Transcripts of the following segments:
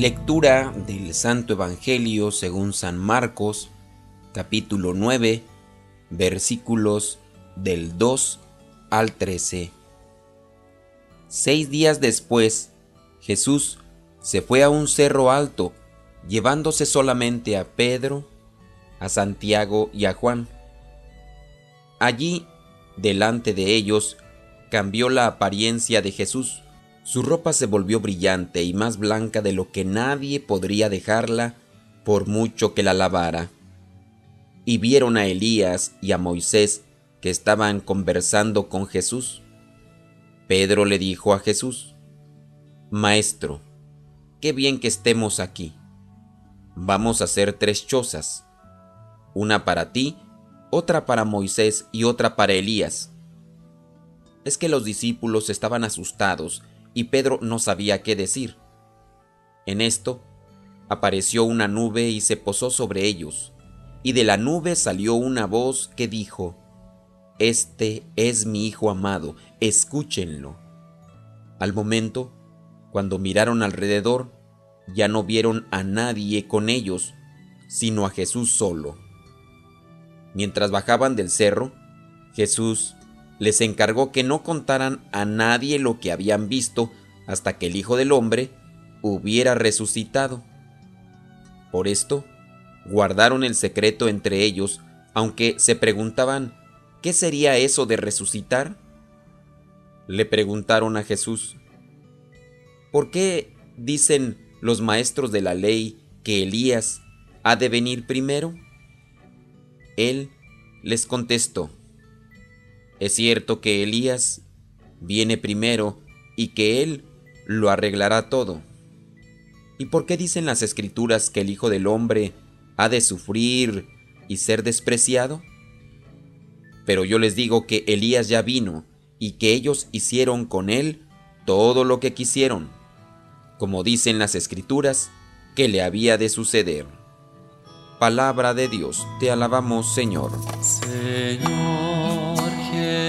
Lectura del Santo Evangelio según San Marcos, capítulo 9, versículos del 2 al 13. Seis días después, Jesús se fue a un cerro alto, llevándose solamente a Pedro, a Santiago y a Juan. Allí, delante de ellos, cambió la apariencia de Jesús su ropa se volvió brillante y más blanca de lo que nadie podría dejarla por mucho que la lavara. Y vieron a Elías y a Moisés que estaban conversando con Jesús. Pedro le dijo a Jesús, Maestro, qué bien que estemos aquí. Vamos a hacer tres chozas, una para ti, otra para Moisés y otra para Elías. Es que los discípulos estaban asustados y Pedro no sabía qué decir. En esto, apareció una nube y se posó sobre ellos, y de la nube salió una voz que dijo, Este es mi Hijo amado, escúchenlo. Al momento, cuando miraron alrededor, ya no vieron a nadie con ellos, sino a Jesús solo. Mientras bajaban del cerro, Jesús les encargó que no contaran a nadie lo que habían visto hasta que el Hijo del Hombre hubiera resucitado. Por esto, guardaron el secreto entre ellos, aunque se preguntaban, ¿qué sería eso de resucitar? Le preguntaron a Jesús, ¿por qué dicen los maestros de la ley que Elías ha de venir primero? Él les contestó, es cierto que Elías viene primero y que él lo arreglará todo. ¿Y por qué dicen las escrituras que el Hijo del Hombre ha de sufrir y ser despreciado? Pero yo les digo que Elías ya vino y que ellos hicieron con él todo lo que quisieron, como dicen las escrituras que le había de suceder. Palabra de Dios, te alabamos Señor. Señor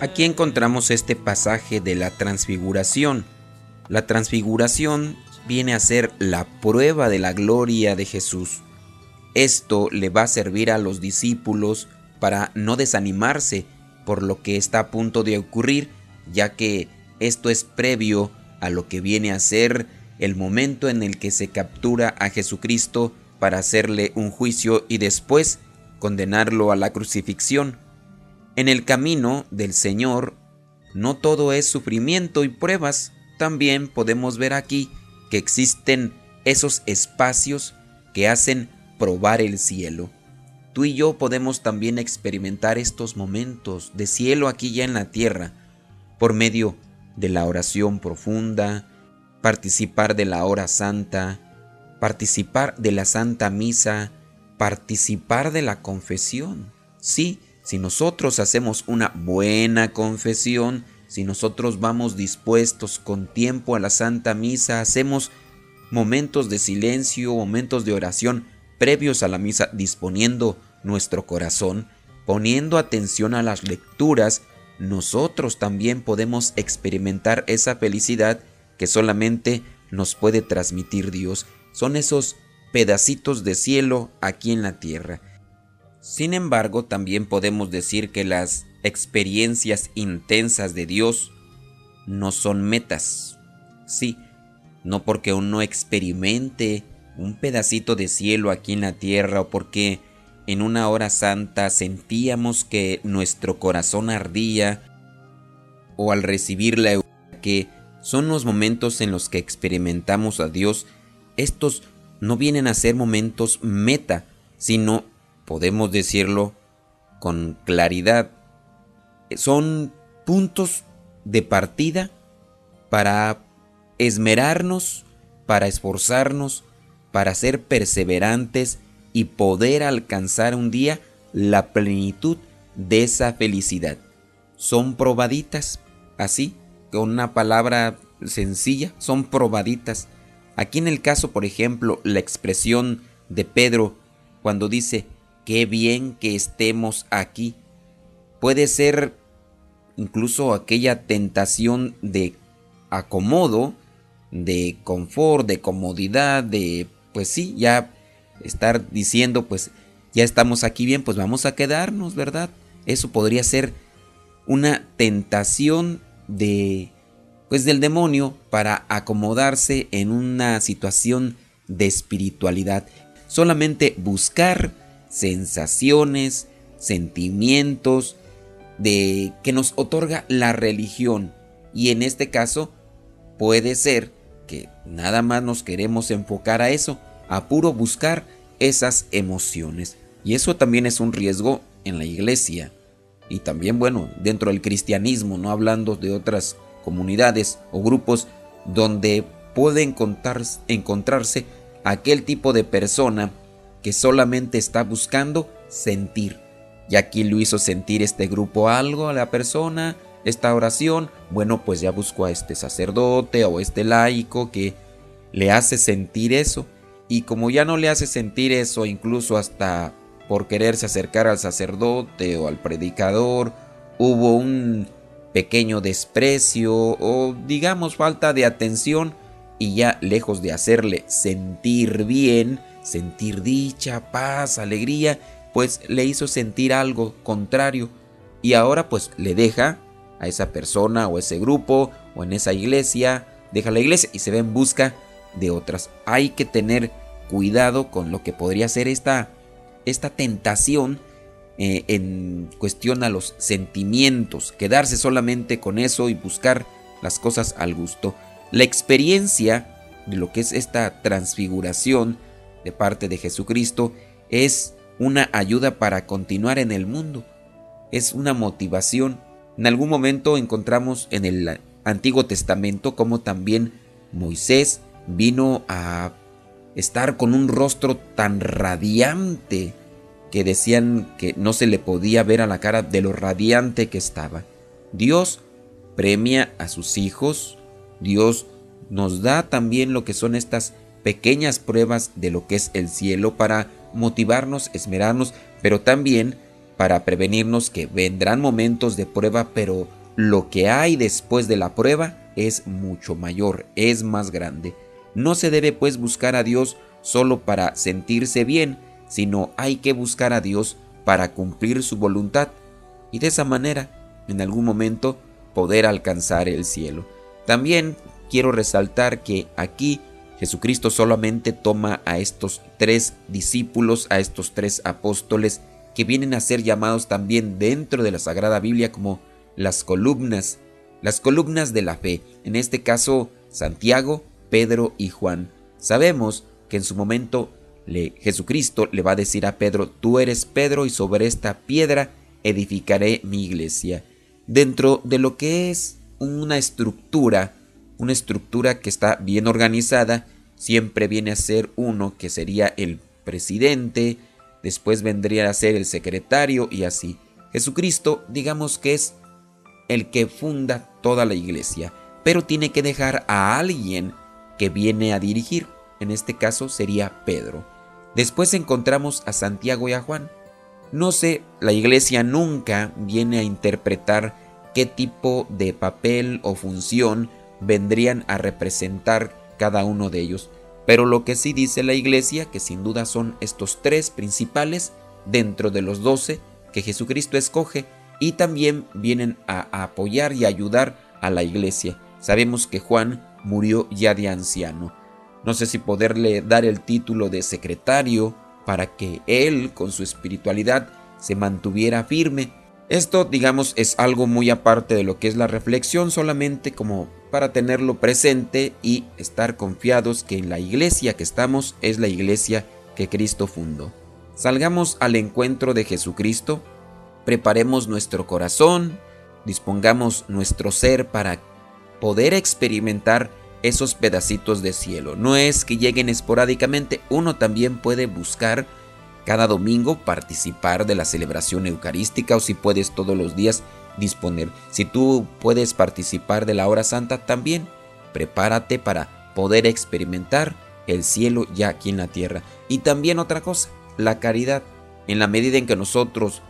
Aquí encontramos este pasaje de la transfiguración. La transfiguración viene a ser la prueba de la gloria de Jesús. Esto le va a servir a los discípulos para no desanimarse por lo que está a punto de ocurrir, ya que esto es previo a lo que viene a ser el momento en el que se captura a Jesucristo para hacerle un juicio y después condenarlo a la crucifixión. En el camino del Señor no todo es sufrimiento y pruebas, también podemos ver aquí que existen esos espacios que hacen probar el cielo. Tú y yo podemos también experimentar estos momentos de cielo aquí ya en la tierra por medio de la oración profunda, participar de la hora santa, participar de la santa misa, participar de la confesión. Sí, si nosotros hacemos una buena confesión, si nosotros vamos dispuestos con tiempo a la Santa Misa, hacemos momentos de silencio, momentos de oración previos a la misa, disponiendo nuestro corazón, poniendo atención a las lecturas, nosotros también podemos experimentar esa felicidad que solamente nos puede transmitir Dios. Son esos pedacitos de cielo aquí en la tierra. Sin embargo, también podemos decir que las experiencias intensas de Dios no son metas. Sí, no porque uno experimente un pedacito de cielo aquí en la tierra o porque en una hora santa sentíamos que nuestro corazón ardía o al recibir la que son los momentos en los que experimentamos a Dios, estos no vienen a ser momentos meta, sino, podemos decirlo con claridad, son puntos de partida para esmerarnos, para esforzarnos, para ser perseverantes y poder alcanzar un día la plenitud de esa felicidad. Son probaditas, así, con una palabra sencilla, son probaditas. Aquí en el caso, por ejemplo, la expresión de Pedro cuando dice, qué bien que estemos aquí, puede ser incluso aquella tentación de acomodo, de confort, de comodidad, de, pues sí, ya estar diciendo, pues ya estamos aquí bien, pues vamos a quedarnos, ¿verdad? Eso podría ser una tentación de pues del demonio para acomodarse en una situación de espiritualidad. Solamente buscar sensaciones, sentimientos de que nos otorga la religión. Y en este caso puede ser que nada más nos queremos enfocar a eso, a puro buscar esas emociones. Y eso también es un riesgo en la iglesia. Y también, bueno, dentro del cristianismo, no hablando de otras comunidades o grupos donde puede encontrarse aquel tipo de persona que solamente está buscando sentir. Y aquí lo hizo sentir este grupo algo a la persona, esta oración, bueno, pues ya buscó a este sacerdote o este laico que le hace sentir eso. Y como ya no le hace sentir eso, incluso hasta por quererse acercar al sacerdote o al predicador, hubo un pequeño desprecio o digamos falta de atención y ya lejos de hacerle sentir bien, sentir dicha, paz, alegría, pues le hizo sentir algo contrario y ahora pues le deja a esa persona o ese grupo o en esa iglesia, deja la iglesia y se ve en busca de otras. Hay que tener cuidado con lo que podría ser esta esta tentación eh, en cuestión a los sentimientos, quedarse solamente con eso y buscar las cosas al gusto. La experiencia de lo que es esta transfiguración de parte de Jesucristo es una ayuda para continuar en el mundo, es una motivación. En algún momento encontramos en el Antiguo Testamento como también Moisés vino a estar con un rostro tan radiante que decían que no se le podía ver a la cara de lo radiante que estaba. Dios premia a sus hijos, Dios nos da también lo que son estas pequeñas pruebas de lo que es el cielo para motivarnos, esmerarnos, pero también para prevenirnos que vendrán momentos de prueba, pero lo que hay después de la prueba es mucho mayor, es más grande. No se debe pues buscar a Dios solo para sentirse bien, sino hay que buscar a Dios para cumplir su voluntad y de esa manera, en algún momento, poder alcanzar el cielo. También quiero resaltar que aquí Jesucristo solamente toma a estos tres discípulos, a estos tres apóstoles, que vienen a ser llamados también dentro de la Sagrada Biblia como las columnas, las columnas de la fe, en este caso Santiago, Pedro y Juan. Sabemos que en su momento le, Jesucristo le va a decir a Pedro, tú eres Pedro y sobre esta piedra edificaré mi iglesia. Dentro de lo que es una estructura, una estructura que está bien organizada, siempre viene a ser uno que sería el presidente, después vendría a ser el secretario y así. Jesucristo, digamos que es el que funda toda la iglesia, pero tiene que dejar a alguien que viene a dirigir. En este caso sería Pedro. Después encontramos a Santiago y a Juan. No sé, la iglesia nunca viene a interpretar qué tipo de papel o función vendrían a representar cada uno de ellos. Pero lo que sí dice la iglesia, que sin duda son estos tres principales dentro de los doce que Jesucristo escoge y también vienen a, apoyar y ayudar a la iglesia. Sabemos que Juan murió ya de anciano. No sé si poderle dar el título de secretario para que él, con su espiritualidad, se mantuviera firme. Esto, digamos, es algo muy aparte de lo que es la reflexión, solamente como para tenerlo presente y estar confiados que en la iglesia que estamos es la iglesia que Cristo fundó. Salgamos al encuentro de Jesucristo, preparemos nuestro corazón, dispongamos nuestro ser para poder experimentar esos pedacitos de cielo. No es que lleguen esporádicamente, uno también puede buscar cada domingo participar de la celebración eucarística o si puedes todos los días disponer. Si tú puedes participar de la hora santa también, prepárate para poder experimentar el cielo ya aquí en la tierra. Y también otra cosa, la caridad. En la medida en que nosotros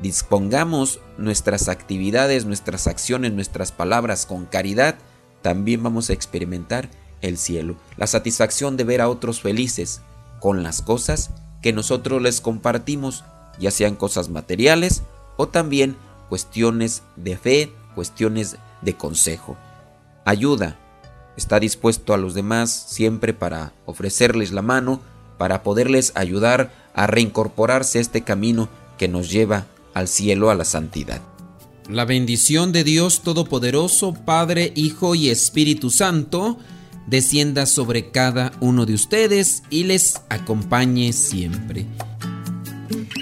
dispongamos nuestras actividades, nuestras acciones, nuestras palabras con caridad, también vamos a experimentar el cielo, la satisfacción de ver a otros felices con las cosas que nosotros les compartimos, ya sean cosas materiales o también cuestiones de fe, cuestiones de consejo. Ayuda, está dispuesto a los demás siempre para ofrecerles la mano, para poderles ayudar a reincorporarse a este camino que nos lleva al cielo, a la santidad. La bendición de Dios Todopoderoso, Padre, Hijo y Espíritu Santo, descienda sobre cada uno de ustedes y les acompañe siempre.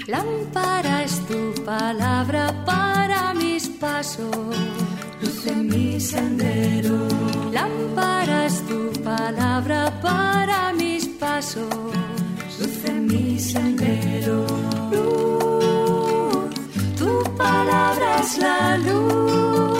Lámpara es tu palabra para mis pasos, luz en mi sendero. Lámpara es tu palabra para mis pasos, luz en mi sendero. Luz, tu palabra es la luz